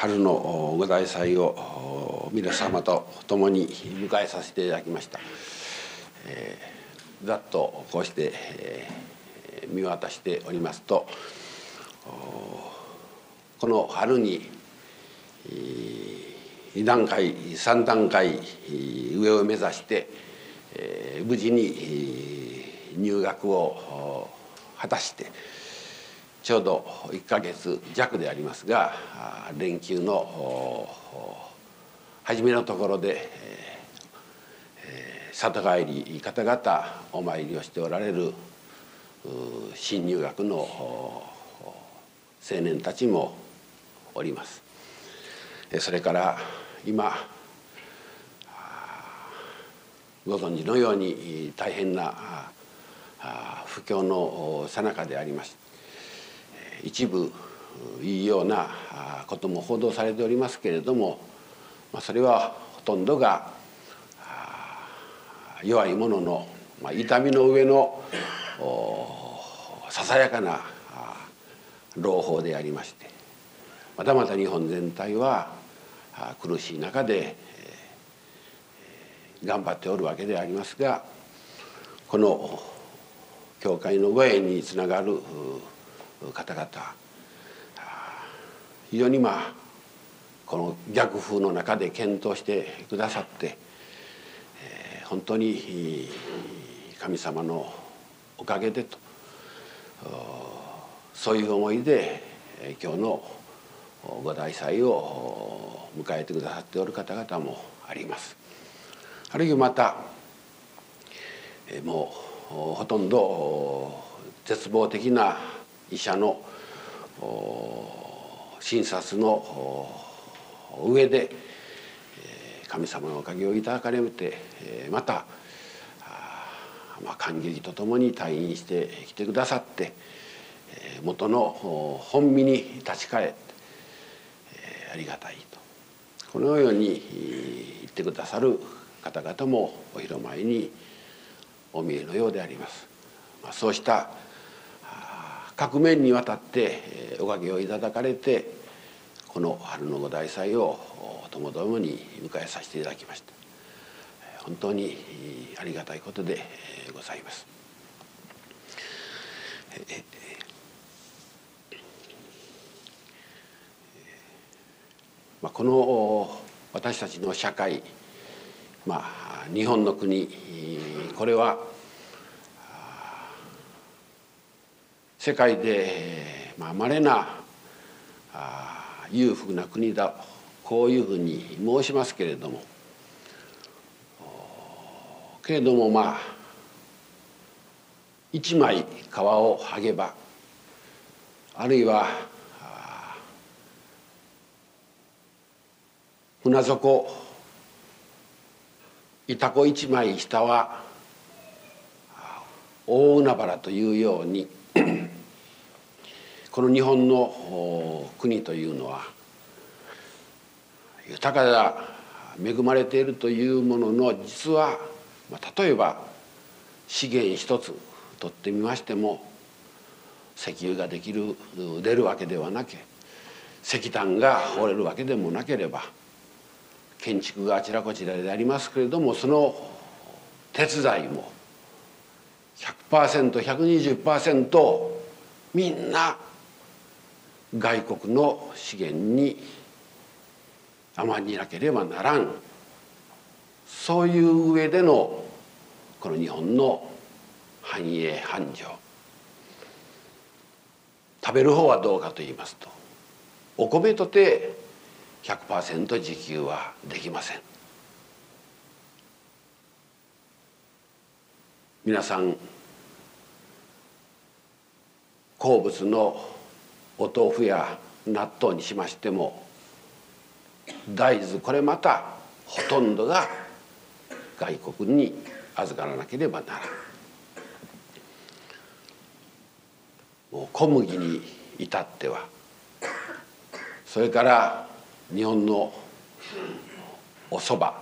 春のご大祭を皆様と共に迎えさせていただきました、えー、ざっとこうして、えー、見渡しておりますとこの春に2段階3段階上を目指して、えー、無事に入学を果たしてちょうど1か月弱でありますが連休の初めのところで、えー、里帰り方々お参りをしておられる新入学の青年たちもおります。それから今ご存知のように大変な不況の最中でありまし一部いいようなことも報道されておりますけれどもそれはほとんどが弱い者の痛みの上のささやかな朗報でありましてまたまた日本全体は苦しい中で頑張っておるわけでありますがこの教会のご縁につながる方々非常にまあこの逆風の中で検討してくださって、本当に神様のおかげでとそういう思いで今日のご大祭を迎えてくださっておる方々もあります。あるいはまたもうほとんど絶望的な医者の診察の上で神様のおかげをいただかれてまたまあ、感激とともに退院してきてくださって元の本身に立ち返ってありがたいとこのように言ってくださる方々もお広前にお見えのようであります。そうした各面にわたっておかげをいただかれてこの春のご大祭をともどもに迎えさせていただきました本当にありがたいことでございます。まあ、この私たちの社会、まあ、日本の国これは世界でまあ稀なあ裕福な国だこういうふうに申しますけれども。けれどもまあ一枚皮を剥げばあるいは船底板子一枚下は大海原というようにこの日本の国というのは豊かだ恵まれているというものの実は例えば資源一つ取ってみましても石油ができる出るわけではなく石炭が掘れるわけでもなければ建築があちらこちらでありますけれどもその手伝いも 100%120% みんな外国の資源に甘になければならん。そういう上でのこの日本の繁栄繁盛。食べる方はどうかと言いますとお米とて100%自給はできません。皆さん好物のお豆腐や納豆にしましても大豆これまたほとんどが外国に預からなければならん。もう小麦に至ってはそれから日本のお蕎麦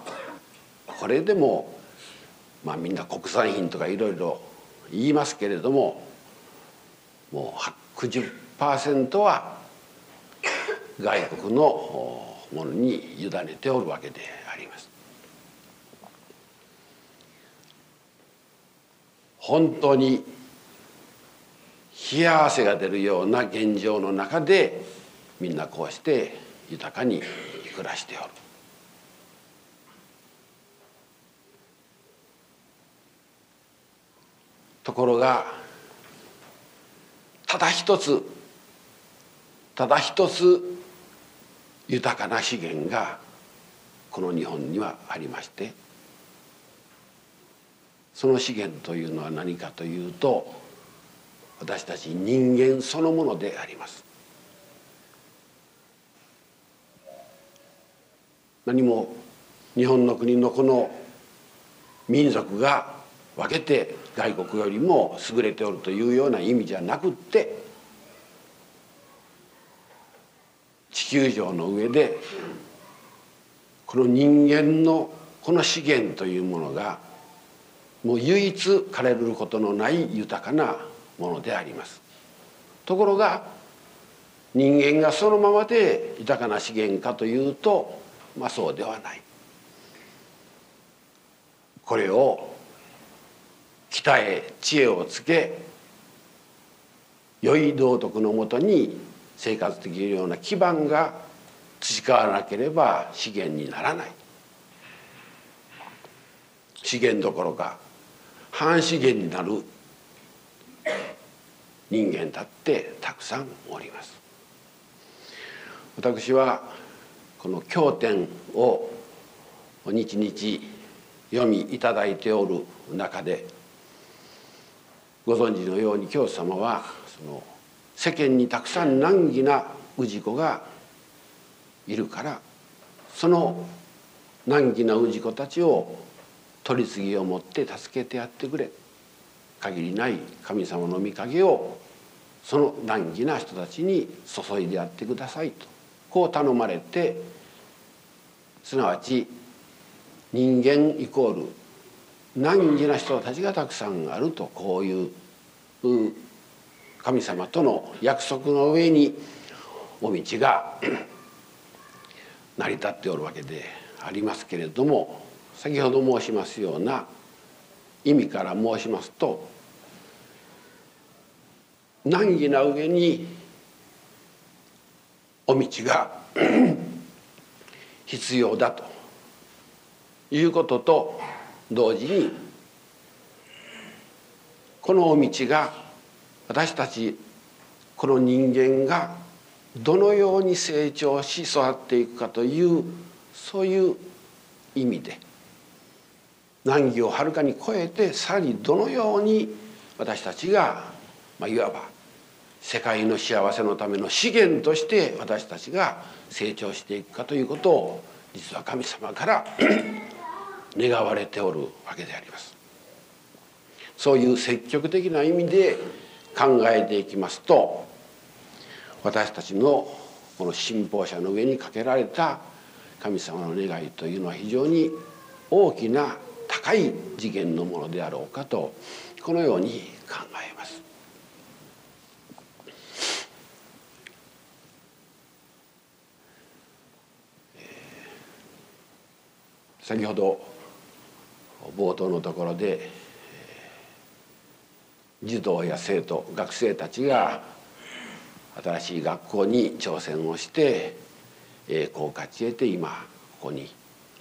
これでもまあみんな国産品とかいろいろ言いますけれどももう60%は外国のものに委ねておるわけであります。本当に冷や汗が出るような現状の中でみんなこうして豊かに暮らしておる。ところがただ一つただ一つ豊かな資源がこの日本にはありましてその資源というのは何かというと私たち人間そのものであります。何も日本の国のこの民族が分けて外国よりも優れておるというような意味じゃなくって地球上の上でこの人間のこの資源というものがもう唯一枯れることのない豊かなものであります。ところが人間がそのままで豊かな資源かというとまあそうではない。これを鍛え知恵をつけ良い道徳のもとに生活できるような基盤が培わなければ資源にならない。資源どころか半資源になる人間だってたくさんおります。私はこの経典を日々読みいただいておる中でご存知のように教祖様はその世間にたくさん難儀な氏子がいるからその難儀な氏子たちを取り次ぎを持って助けてやってくれ。限りない神様の御影をその難儀な人たちに注いでやってくださいとこう頼まれてすなわち人間イコール難儀な人たちがたくさんあるとこういう神様との約束の上にお道が 成り立っておるわけでありますけれども先ほど申しますような意味から申しますと難儀な上にお道が 必要だということと同時にこのお道が私たちこの人間がどのように成長し育っていくかというそういう意味で難儀をはるかに超えてさらにどのように私たちが、まあ、いわば世界の幸せのための資源として私たちが成長していくかということを実は神様から 願われておるわけであります。そういう積極的な意味で考えていきますと私たちのこの信奉者の上にかけられた神様の願いというのは非常に大きな高い次元のものであろうかとこのように考えます。先ほど冒頭のところで児童や生徒学生たちが新しい学校に挑戦をして栄光を勝ち得て今ここに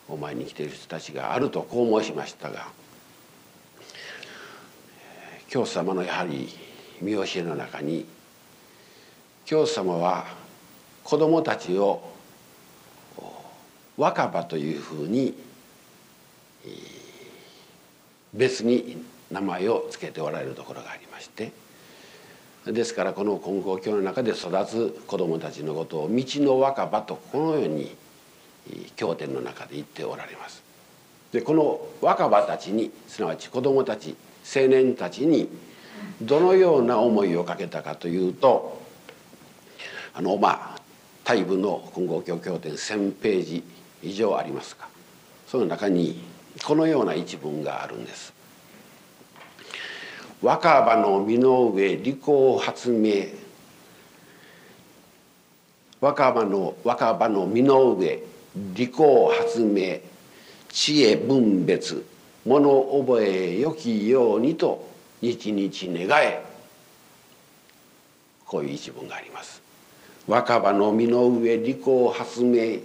お前に来ている人たちがあるとこう申しましたが教祖様のやはり見教えの中に教祖様は子どもたちを若葉というふうに別に名前を付けておられるところがありましてですからこの金光教の中で育つ子どもたちのことを「道の若葉」とこのように経典の中で言っておられます。でこの若葉たちにすなわち子どもたち青年たちにどのような思いをかけたかというとあのまあ大部の金剛経経典1,000ページ以上ありますがその中にこのような一文があるんです。若葉の実の上利口発明。若葉の若葉の身の上利口発明。知恵分別。物覚えよきようにと日々願え。こういう一文があります。若葉の身の上利口発明。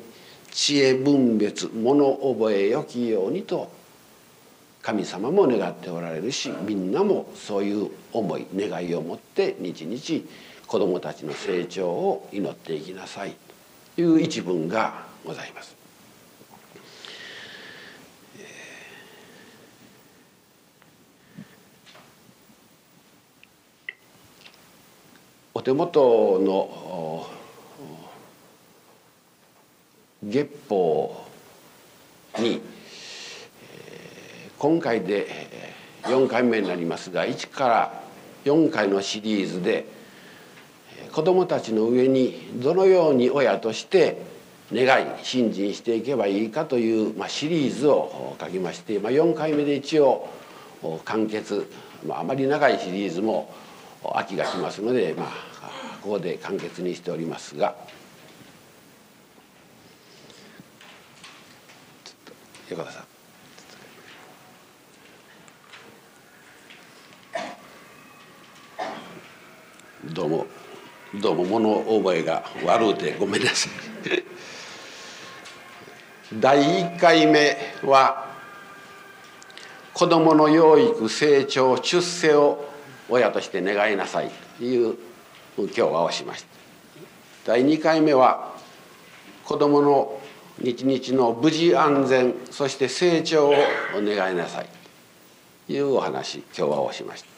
知恵分別。物覚えよきようにと。神様も願っておられるしみんなもそういう思い願いを持って日々子どもたちの成長を祈っていきなさいという一文がございます。お手元の月報に今回で4回目になりますが1から4回のシリーズで子どもたちの上にどのように親として願い信心していけばいいかという、まあ、シリーズを書きまして、まあ、4回目で一応完結、あ、まり長いシリーズも秋が来ますので、まあ、ここで完結にしておりますが。横田さんどうもどうも物覚えが悪うてごめんなさい。第1回目は子どもの養育成長出世を親として願いなさい。という今日はをしました。第2回目は子どもの日々の無事安全そして成長をお願いなさい。というお話今日はをしました。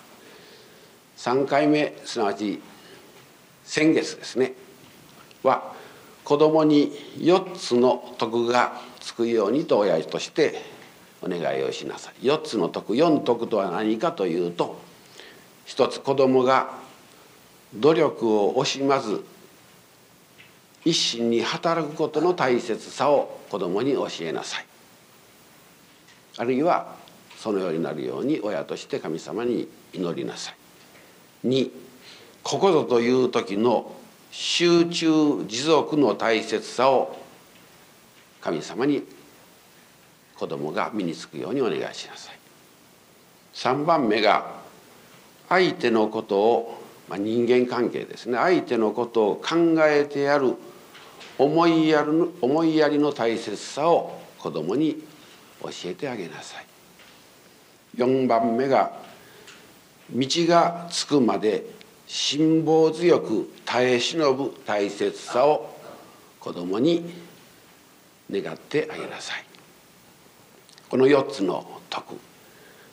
3回目すなわち先月ですねは子供に4つの徳がつくようにと親としてお願いをしなさい。4つの徳4徳とは何かというと一つ子供が努力を惜しまず一心に働くことの大切さを子供に教えなさい。あるいはそのようになるように親として神様に祈りなさい。2ここぞという時の集中持続の大切さを神様に子供が身につくようにお願いしなさい。3番目が相手のことを、まあ、人間関係ですね。相手のことを考えてやる思いやる思いやりの大切さを子供に教えてあげなさい。4番目が道がつくまで辛抱強く耐え忍ぶ大切さを子供に願ってあげなさい。この4つの徳。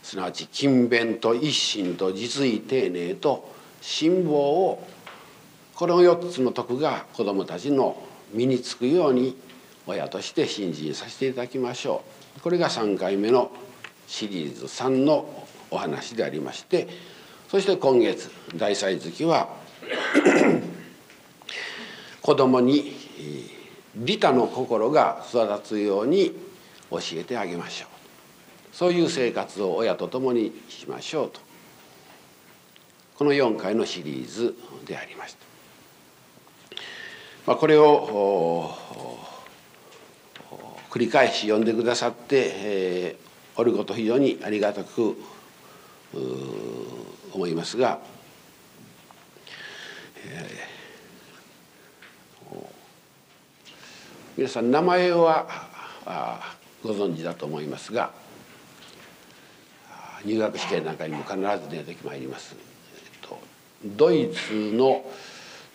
すなわち勤勉と一心と実意丁寧と辛抱をこの4つの徳が子どもたちの身につくように親として信心させていただきましょう。これが3回目のシリーズ3のお話でありましてそして今月大祭月は 子供に利他の心が育つように教えてあげましょうそういう生活を親と共にしましょうとこの4回のシリーズでありました。まあ、これを繰り返し読んでくださって、えー、おること非常にありがたく思いますが、えー、皆さん名前はあご存知だと思いますが入学試験なんかにも必ず出てまいります。えっと、ドイツの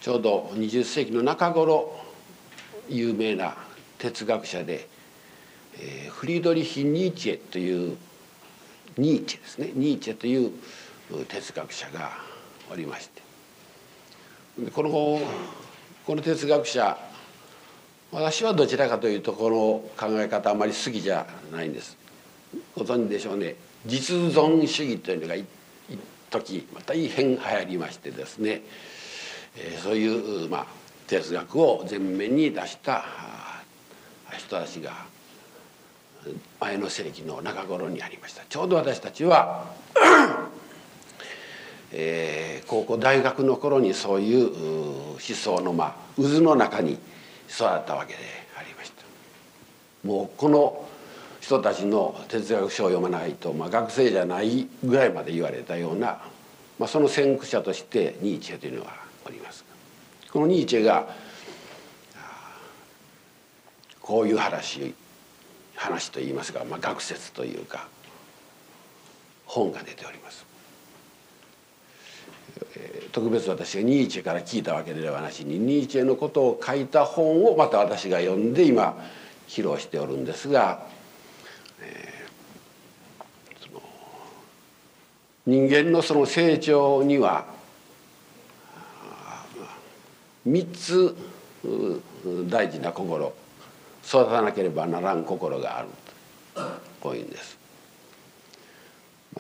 ちょうど20世紀の中頃有名な哲学者で、えー、フリードリヒ・ニーチェというニーチェですね。ニーチェという哲学者がおりまして。このこの哲学者私はどちらかというとこの考え方あまり好きじゃないんです。ご存知でしょうね。実存主義というのが一時大変流行りましてですね。えそういう、まあ、哲学を前面に出した人たちが前の世紀の中頃にありました。ちょうど私たちは えー、高校大学の頃にそういう思想の、まあ、渦の中に育ったわけでありました。もうこの人たちの哲学書を読まないと、まあ、学生じゃないぐらいまで言われたような、まあ、その先駆者としてニーチェというのはおります。このニーチェがこういう話話といいますか、まあ、学説というか本が出ております。特別私がニーチェから聞いたわけではなしにニーチェのことを書いた本をまた私が読んで今披露しておるんですが、えー、その人間のその成長には3つ大事な心育たなければならん心がある。こういうんです。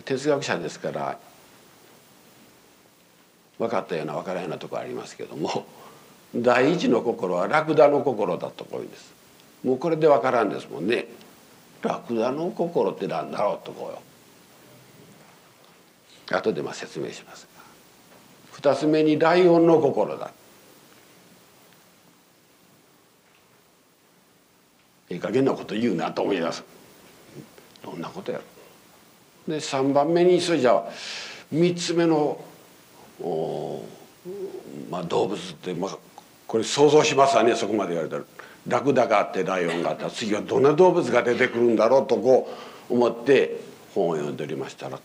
哲学者ですから分かったような分からんようなところありますけども第一の心はラクダの心だとこういうんです。もうこれで分からんですもんね。ラクダの心って何だろうとこうよ。後でまあ説明しますが。二つ目にライオンの心だ。いい加減なこと言うなと思います。どんなことやろ。で3番目にそれじゃあ3つ目のまあ、動物って、まあ、これ想像しますわねそこまで言われたら。ラクダがあってライオンがあったら次はどんな動物が出てくるんだろうとこう思って本を読んでおりましたら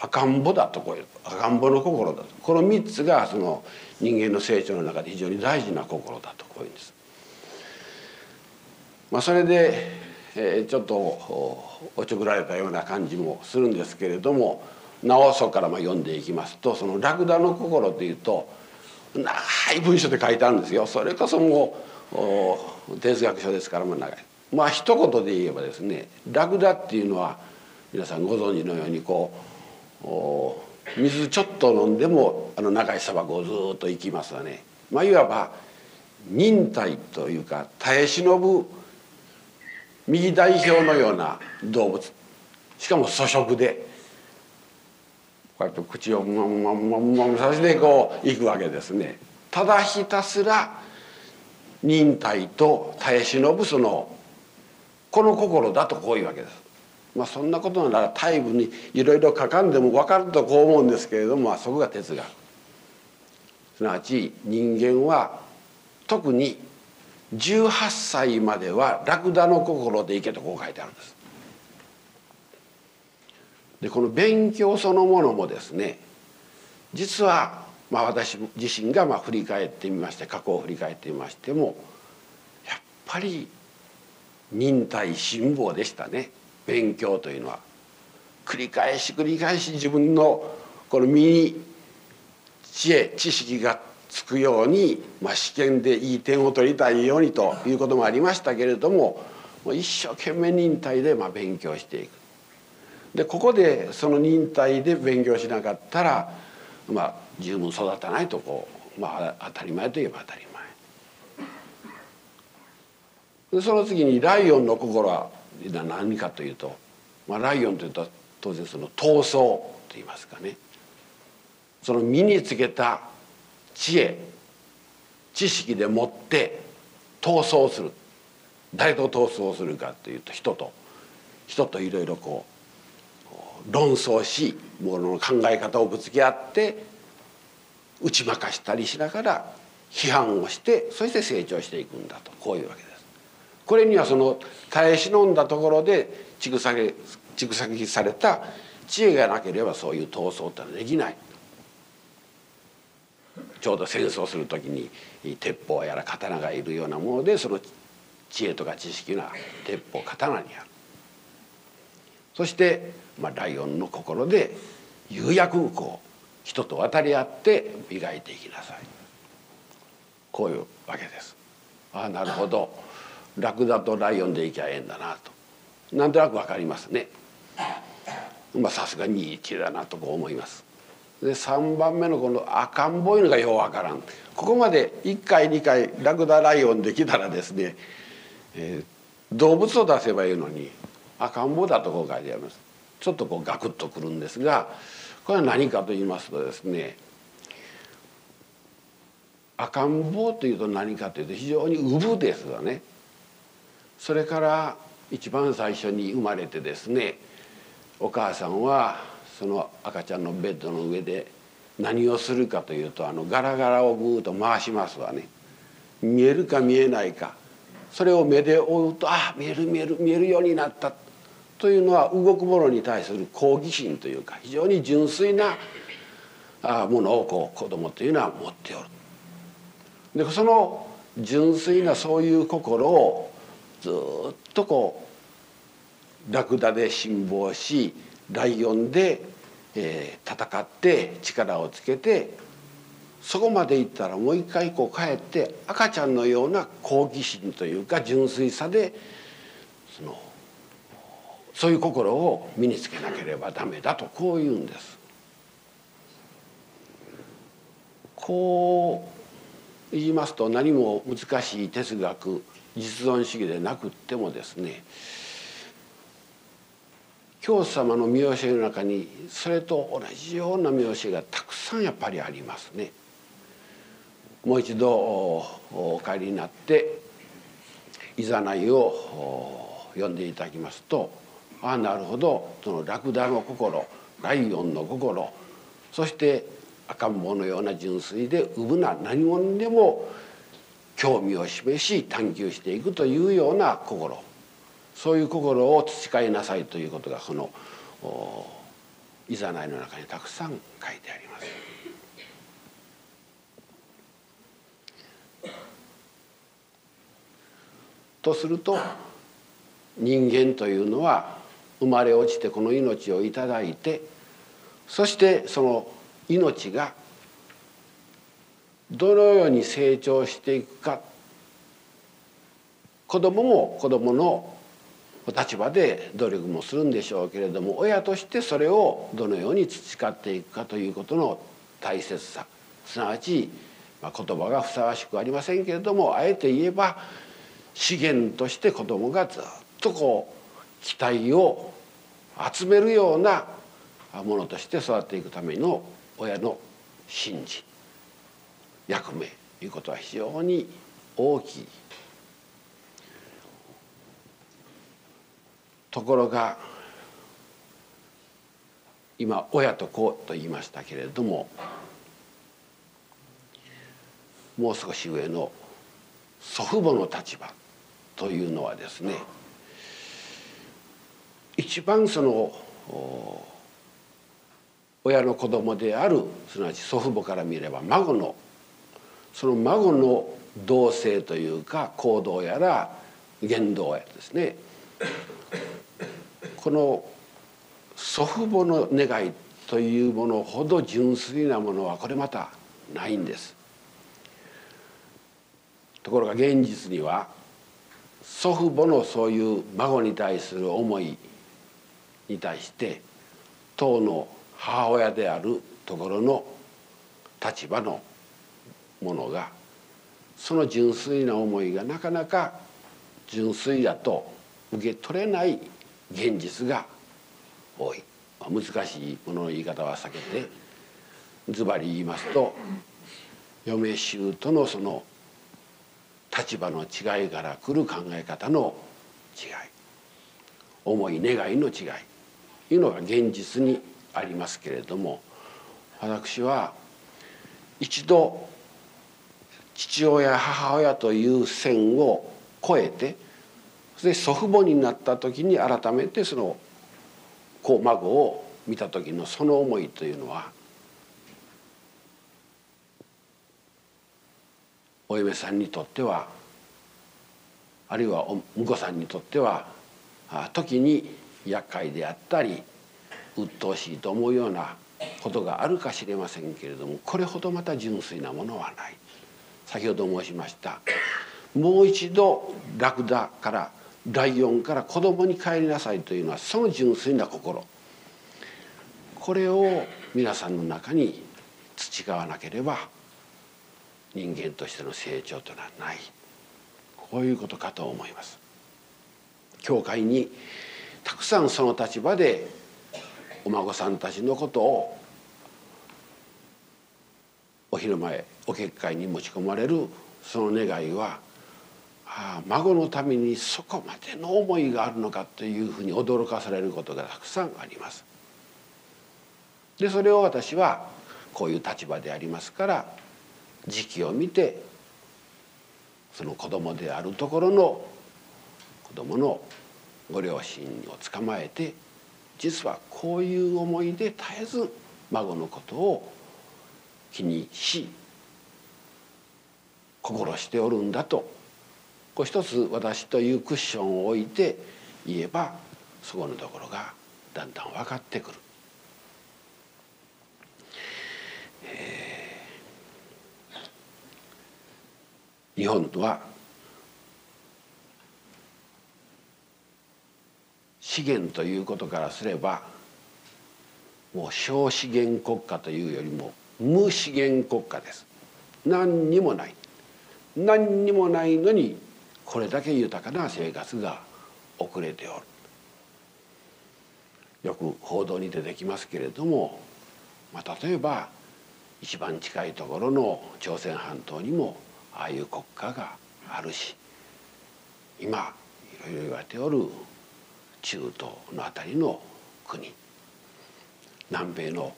赤ん坊だとこういう赤ん坊の心だと。この3つがその人間の成長の中で非常に大事な心だとこういうんです。まあ、それで、えー、ちょっとおちょくられたような感じもするんですけれどもなおそからまあ読んでいきますとその「ラクダの心」というと長い文章で書いてあるんですよそれこそもう哲学書ですからまあ長い。まあ一言で言えばですねラクダっていうのは皆さんご存知のようにこう水ちょっと飲んでもあの長い砂漠をずっと行きますわね。まあ、いわば忍耐というか耐え忍ぶ右代表のような動物しかも粗食でこうやって口をまんまんまんまんさせてこういくわけですね。ただひたすら忍耐と耐え忍ぶそのこの心だとこういうわけです。まあそんなことなら大部にいろいろ書かんでも分かるとこう思うんですけれども、まあ、そこが哲学。すなわち人間は特に18歳まではラクダの心でいけとこう書いてあるんです。でこの勉強そのものもですね実はまあ私自身がまあ振り返ってみまして過去を振り返ってみましてもやっぱり忍耐辛抱でしたね勉強というのは。繰り返し繰り返し自分のこの身に知恵知識がつくように、まあ、試験でいい点を取りたいようにということもありましたけれどももう一生懸命忍耐でまあ勉強していく。でここでその忍耐で勉強しなかったらまあ十分育たないとこうまあ当たり前といえば当たり前でその次にライオンの心は何かというと、まあ、ライオンというと当然その闘争と言いますかねその身につけた知恵知識でもって闘争する誰と闘争するかというと人と人といろいろこう論争しものの考え方をぶつけ合って打ち負かしたりしながら批判をしてそして成長していくんだとこういうわけです。これにはその耐え忍んだところで蓄積蓄積された知恵がなければそういう闘争ってのはできない。ちょうど戦争する時に鉄砲やら刀がいるようなものでその知恵とか知識が鉄砲刀にある。そしてまあ、ライオンの心で釉薬こう人と渡り合って磨いていきなさいこういうわけです。ああなるほどラクダとライオンでいきゃええんだなとなんとなくわかりますね。まあさすがにいい知だなとこう思います。で3番目のこの赤ん坊いのがようわからんここまで1回2回ラクダライオンできたらですね、えー、動物を出せばいいのに赤ん坊だとこう書いてあります。ちょっとこうガクッとくるんですがこれは何かと言いますとですね赤ん坊というと何かというと非常に産ですがねそれから一番最初に生まれてですねお母さんはその赤ちゃんのベッドの上で何をするかというとあのガラガラをぐーっと回しますわね。見えるか見えないか。それを目で追うとあ見える見える見えるようになった。というのは動くものに対する好奇心というか非常に純粋なものをこう子供というのは持っておる。でその純粋なそういう心をずっとこうラクダで辛抱しライオンで、えー、戦って力をつけてそこまで行ったらもう一回こう帰って赤ちゃんのような好奇心というか純粋さでそのそういう心を身につけなければダメだとこう言うんです。こう言いますと何も難しい哲学実存主義でなくってもですね教祖様の見教えの中にそれと同じような見教えがたくさんやっぱりありますね。もう一度お帰りになっていざないを読んでいただきますとああなるほどそのラクダの心ライオンの心そして赤ん坊のような純粋でうぶな何者でも興味を示し探求していくというような心そういう心を培いなさいということがこのいざないの中にたくさん書いてあります。とすると人間というのは生まれ落ちてこの命を頂いてそしてその命がどのように成長していくか子供も子供の立場で努力もするんでしょうけれども親としてそれをどのように培っていくかということの大切さ。すなわち、まあ、言葉がふさわしくありませんけれどもあえて言えば資源として子供がずっとこう期待を集めるようなものとして育っていくための親の信じ役目ということは非常に大きい。ところが今親と子と言いましたけれどももう少し上の祖父母の立場というのはですね一番その親の子供であるすなわち祖父母から見れば孫のその孫の動静というか行動やら言動やですねこの祖父母の願いというものほど純粋なものはこれまたないんです。ところが現実には祖父母のそういう孫に対する思いに対して当の母親であるところの立場のものがその純粋な思いがなかなか純粋だと受け取れない現実が多い。難しいものの言い方は避けてズバリ言いますと嫁姑のその立場の違いから来る考え方の違い思い願いの違いというのが現実にありますけれども私は一度父親母親という線を越えてそして祖父母になった時に改めてその子孫を見た時のその思いというのはお嫁さんにとってはあるいはお婿さんにとっては時に厄介であったり鬱陶しいと思うようなことがあるかしれませんけれどもこれほどまた純粋なものはない。先ほど申しましたもう一度ラクダからライオンから子供に帰りなさいというのはその純粋な心これを皆さんの中に培わなければ人間としての成長というのはないこういうことかと思います。教会にたくさんその立場でお孫さんたちのことをお昼前お結界に持ち込まれるその願いはあ孫のためにそこまでの思いがあるのかというふうに驚かされることがたくさんあります。でそれを私はこういう立場でありますから時期を見てその子供であるところの子供のご両親を捕まえて実はこういう思いで絶えず孫のことを気にし心しておるんだとこう一つ私というクッションを置いて言えばそこのところがだんだん分かってくる。日本は資源ということからすればもう小資源国家というよりも無資源国家です。何にもない。何にもないのにこれだけ豊かな生活が遅れておる。よく報道に出てきますけれども、まあ、例えば一番近いところの朝鮮半島にもああいう国家があるし今いろいろ言われておる中東の辺りの国南米の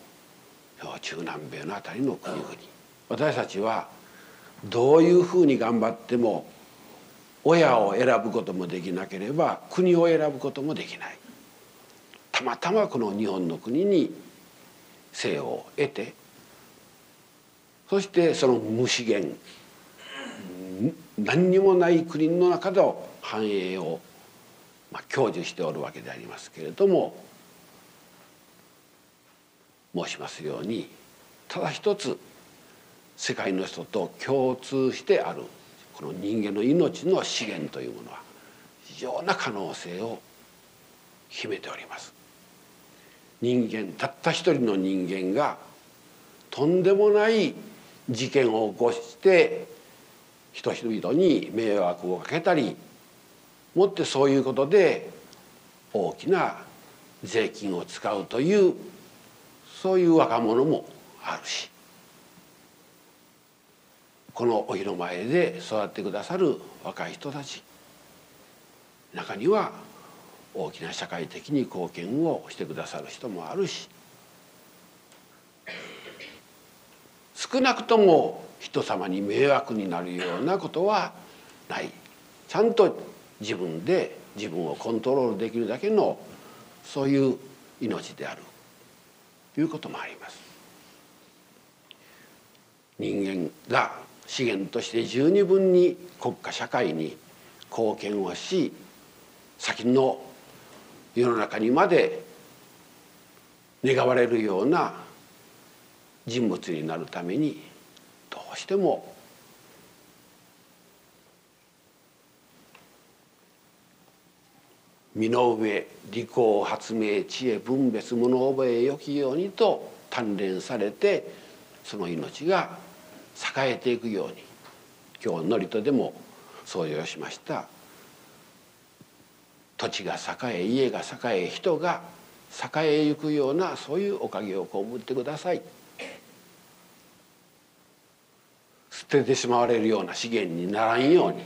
中南米の辺りの国々。私たちはどういうふうに頑張っても親を選ぶこともできなければ国を選ぶこともできない。たまたまこの日本の国に生を得てそしてその無資源何にもない国の中で繁栄をまあ、享受しておるわけでありますけれども申しますようにただ一つ世界の人と共通してあるこの人間の命の資源というものは非常な可能性を秘めております。人間たった一人の人間がとんでもない事件を起こして人々に迷惑をかけたりもってそういうことで大きな税金を使うというそういう若者もあるしこのお広前で育ってくださる若い人たち。中には大きな社会的に貢献をしてくださる人もあるし。少なくとも人様に迷惑になるようなことはない。ちゃんと自分で自分をコントロールできるだけのそういう命である。ということもあります。人間が資源として十二分に国家社会に貢献をし先の世の中にまで願われるような人物になるためにどうしても身の上利口発明知恵分別物覚えよきようにと鍛錬されてその命が栄えていくように今日祝詞でも創業しました。土地が栄え家が栄え人が栄えゆくようなそういうおかげを被ってください。捨ててしまわれるような資源にならんように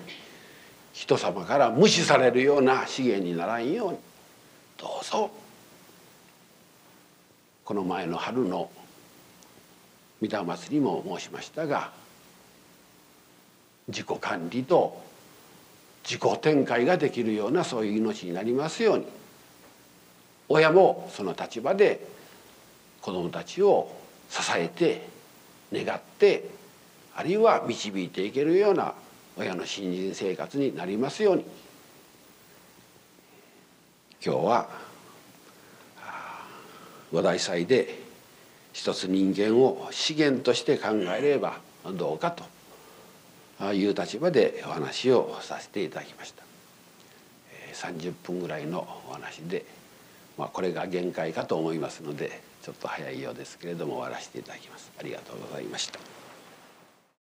人様から無視されるような資源にならんようにどうぞ。この前の春の御霊祭りも申しましたが自己管理と自己展開ができるようなそういう命になりますように親もその立場で子どもたちを支えて願ってあるいは導いていけるような親の新人生活になりますように今日は話題祭で一つ人間を資源として考えればどうかという立場でお話をさせていただきました。30分ぐらいのお話で、まあ、これが限界かと思いますのでちょっと早いようですけれども終わらせていただきます。ありがとうございました。